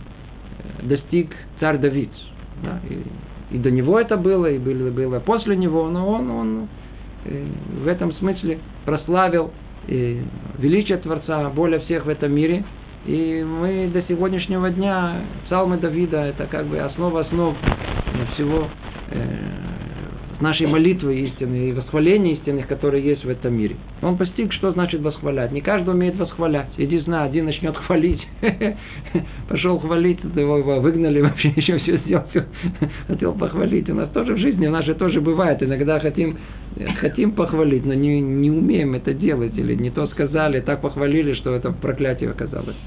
A: достиг царь Давид. Да, и, и до него это было, и было, было после него, но он, он э, в этом смысле прославил и величие Творца более всех в этом мире. И мы до сегодняшнего дня, псалмы Давида, это как бы основа основ всего нашей молитвы истины и восхваления истинных, которые есть в этом мире. Он постиг, что значит восхвалять. Не каждый умеет восхвалять. Иди знай, один начнет хвалить. Пошел хвалить, его, выгнали, вообще еще все сделал, хотел похвалить. У нас тоже в жизни, у нас же тоже бывает. Иногда хотим, хотим похвалить, но не, не умеем это делать. Или не то сказали, так похвалили, что это проклятие оказалось.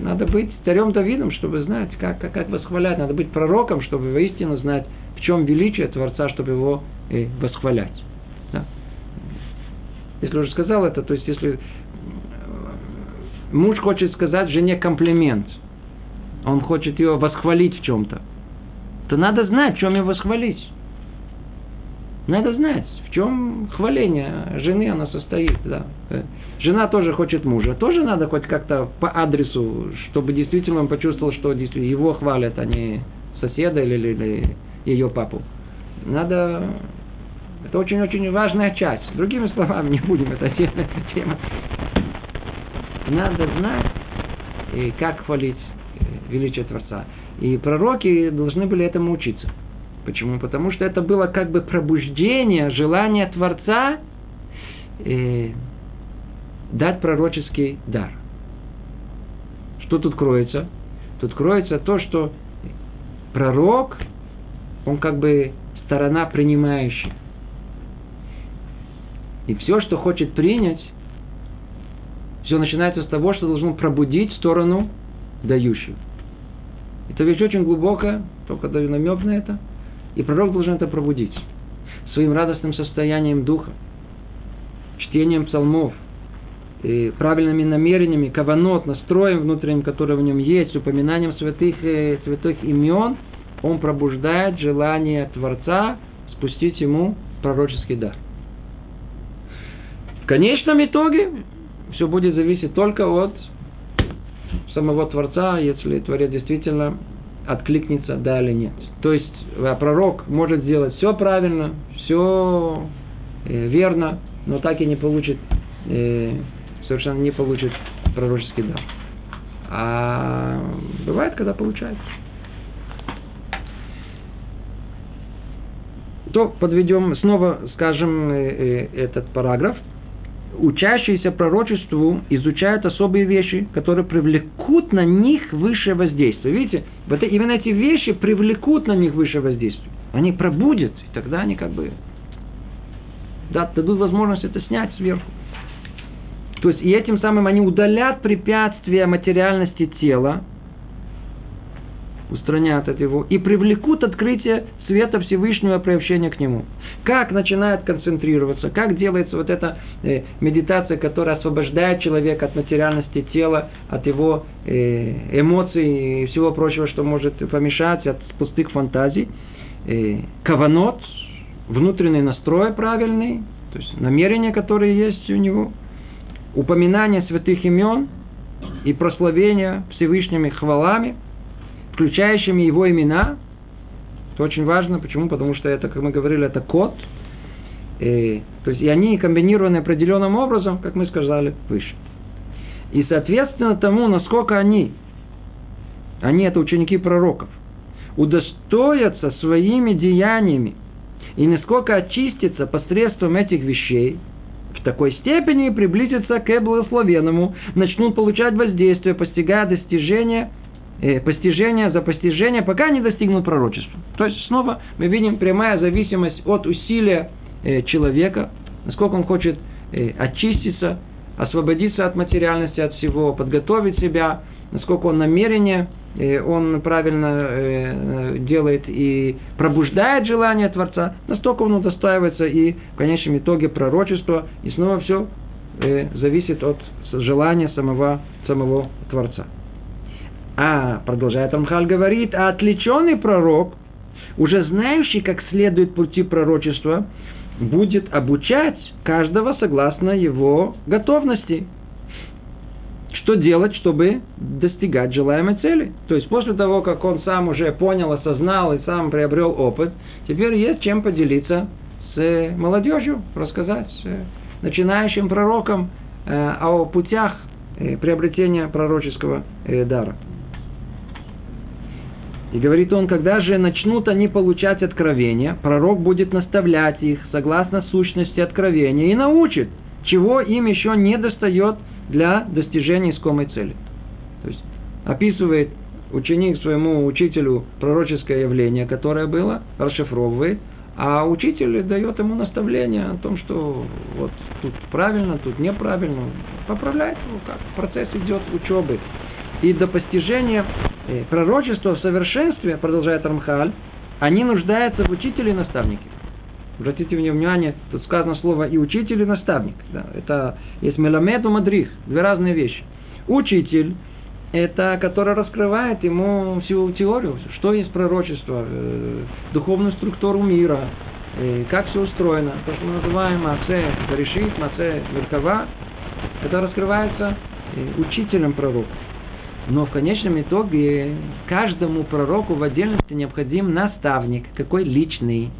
A: Надо быть царем Давидом, чтобы знать, как, как, как восхвалять. Надо быть пророком, чтобы воистину знать, в чем величие Творца, чтобы его э, восхвалять. Да. Если уже сказал это, то есть если э, муж хочет сказать жене комплимент, он хочет ее восхвалить в чем-то, то надо знать, в чем ее восхвалить. Надо знать, в чем хваление жены она состоит. Да. Жена тоже хочет мужа. Тоже надо хоть как-то по адресу, чтобы действительно он почувствовал, что действительно его хвалят, а не соседа или, или, или ее папу. Надо... Это очень-очень важная часть. Другими словами, не будем, это тема. Надо знать, и как хвалить величие Творца. И пророки должны были этому учиться. Почему? Потому что это было как бы пробуждение желания Творца э, дать пророческий дар. Что тут кроется? Тут кроется то, что пророк он как бы сторона принимающая. И все, что хочет принять, все начинается с того, что должен пробудить сторону дающую. Это вещь очень глубокая, только даю намек на это. И пророк должен это пробудить своим радостным состоянием духа, чтением псалмов, и правильными намерениями, каванот, настроем внутренним, который в нем есть, упоминанием святых, э, святых имен – он пробуждает желание Творца спустить ему пророческий дар. В конечном итоге все будет зависеть только от самого Творца, если Творец действительно откликнется, да или нет. То есть а пророк может сделать все правильно, все э, верно, но так и не получит, э, совершенно не получит пророческий дар. А бывает, когда получается. то подведем, снова скажем э, э, этот параграф. Учащиеся пророчеству изучают особые вещи, которые привлекут на них высшее воздействие. Видите, вот именно эти вещи привлекут на них высшее воздействие. Они пробудят, и тогда они как бы дадут возможность это снять сверху. То есть и этим самым они удалят препятствия материальности тела, устранят от его и привлекут открытие света Всевышнего приобщения к нему. Как начинает концентрироваться, как делается вот эта э, медитация, которая освобождает человека от материальности тела, от его э, эмоций и всего прочего, что может помешать, от пустых фантазий. Э, каванот, внутренний настрой правильный, то есть намерения, которые есть у него, упоминание святых имен и прославление Всевышними хвалами – включающими его имена. Это очень важно. Почему? Потому что это, как мы говорили, это код. И, то есть, и они комбинированы определенным образом, как мы сказали, выше. И соответственно тому, насколько они, они это ученики пророков, удостоятся своими деяниями и насколько очистятся посредством этих вещей, в такой степени приблизятся к благословенному, начнут получать воздействие, постигая достижения э, постижение за постижение, пока не достигнут пророчества. То есть снова мы видим прямая зависимость от усилия э, человека, насколько он хочет э, очиститься, освободиться от материальности, от всего, подготовить себя, насколько он намерение, он правильно э, делает и пробуждает желание Творца, настолько он удостаивается и в конечном итоге пророчества, и снова все э, зависит от желания самого, самого Творца. А, продолжает Рамхаль, говорит, а отвлеченный пророк, уже знающий, как следует пути пророчества, будет обучать каждого согласно его готовности. Что делать, чтобы достигать желаемой цели? То есть после того, как он сам уже понял, осознал и сам приобрел опыт, теперь есть чем поделиться с молодежью, рассказать, начинающим пророкам э, о путях э, приобретения пророческого э, дара. И говорит он, когда же начнут они получать откровения, пророк будет наставлять их согласно сущности откровения и научит, чего им еще не достает для достижения искомой цели. То есть описывает ученик своему учителю пророческое явление, которое было, расшифровывает, а учитель дает ему наставление о том, что вот тут правильно, тут неправильно, поправляет его, как процесс идет учебы. И до постижения э, пророчества в совершенстве, продолжает Рамхаль, они нуждаются в учителе и наставнике. Обратите внимание, тут сказано слово и учитель, и наставник. Да, это есть меламед и мадрих, две разные вещи. Учитель – это который раскрывает ему всю теорию, что есть пророчество, э, духовную структуру мира, э, как все устроено. То, что мы называем Маце Решит, Маце Верхова, это раскрывается э, учителем пророка. Но в конечном итоге каждому пророку в отдельности необходим наставник, какой личный,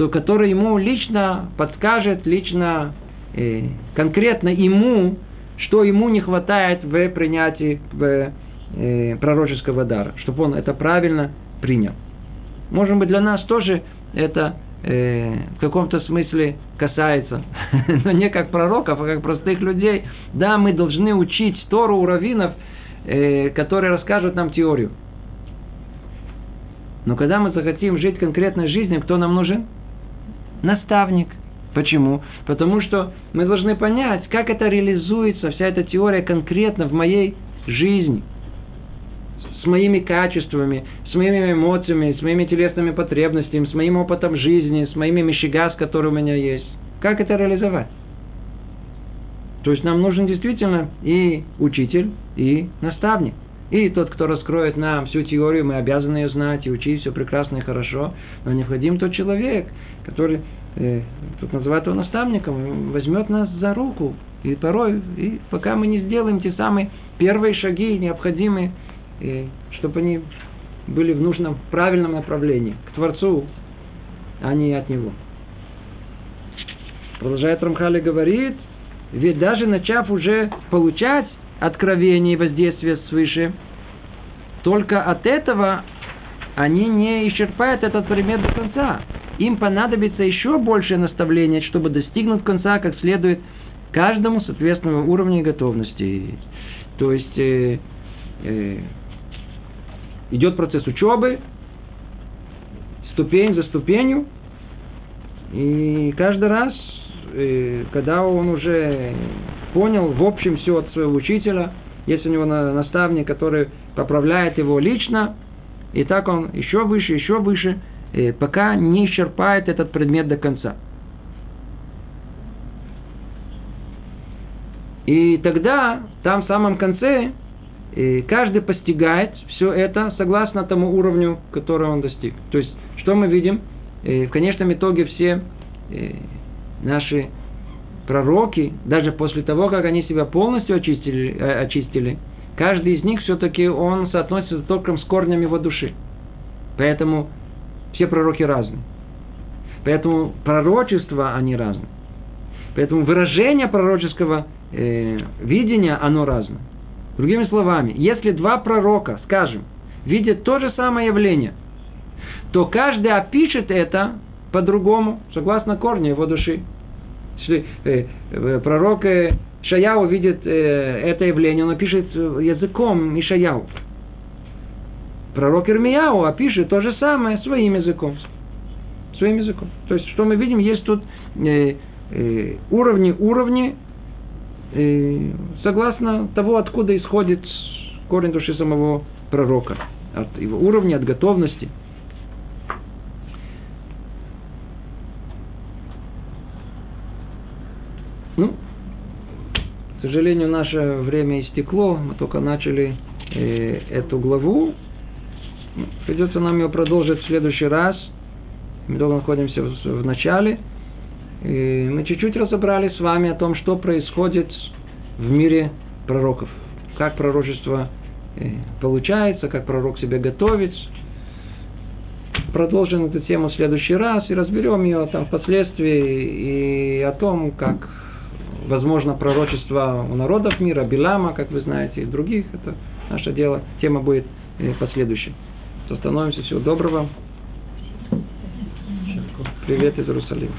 A: что который ему лично подскажет, лично э, конкретно ему, что ему не хватает в принятии в, э, пророческого дара, чтобы он это правильно принял. Может быть, для нас тоже это э, в каком-то смысле касается, но не как пророков, а как простых людей. Да, мы должны учить Тору у раввинов, э, которые расскажут нам теорию. Но когда мы захотим жить конкретной жизнью, кто нам нужен? Наставник. Почему? Потому что мы должны понять, как это реализуется, вся эта теория конкретно в моей жизни. С моими качествами, с моими эмоциями, с моими телесными потребностями, с моим опытом жизни, с моими мещигас, которые у меня есть. Как это реализовать? То есть нам нужен действительно и учитель, и наставник. И тот, кто раскроет нам всю теорию, мы обязаны ее знать и учить все прекрасно и хорошо. Но необходим тот человек, который, э, тут называют его наставником, возьмет нас за руку. И порой, и пока мы не сделаем те самые первые шаги, необходимые, э, чтобы они были в нужном, правильном направлении, к Творцу, а не от Него. Продолжает Рамхали говорит, ведь даже начав уже получать откровение и воздействие свыше, только от этого они не исчерпают этот предмет до конца. Им понадобится еще большее наставление, чтобы достигнуть конца как следует каждому соответственного уровня готовности. То есть э, э, идет процесс учебы, ступень за ступенью, и каждый раз, э, когда он уже понял в общем все от своего учителя. Есть у него наставник, который поправляет его лично, и так он еще выше, еще выше, пока не исчерпает этот предмет до конца. И тогда, там в самом конце, каждый постигает все это согласно тому уровню, который он достиг. То есть, что мы видим? В конечном итоге все наши пророки, даже после того, как они себя полностью очистили, э, очистили каждый из них все-таки он соотносится только с корнями его души. Поэтому все пророки разные. Поэтому пророчества, они разные. Поэтому выражение пророческого э, видения, оно разное. Другими словами, если два пророка, скажем, видят то же самое явление, то каждый опишет это по-другому, согласно корню его души. Э, э, пророк э, Шаяу видит это явление, он пишет языком Ишаяу. Пророк Ирмияу опишет то же самое своим языком. Своим языком. То есть, что мы видим, есть тут уровни, уровни, согласно того, откуда исходит корень души самого пророка. От его уровня, от готовности – Ну, к сожалению, наше время истекло, мы только начали э, эту главу. Придется нам ее продолжить в следующий раз. Мы долго находимся в, в начале. И мы чуть-чуть разобрали с вами о том, что происходит в мире пророков. Как пророчество э, получается, как пророк себя готовит. Продолжим эту тему в следующий раз и разберем ее там впоследствии. И о том, как возможно пророчество у народов мира, Билама, как вы знаете, и других. Это наше дело. Тема будет э, последующей. Остановимся. Всего доброго. Привет из Иерусалима.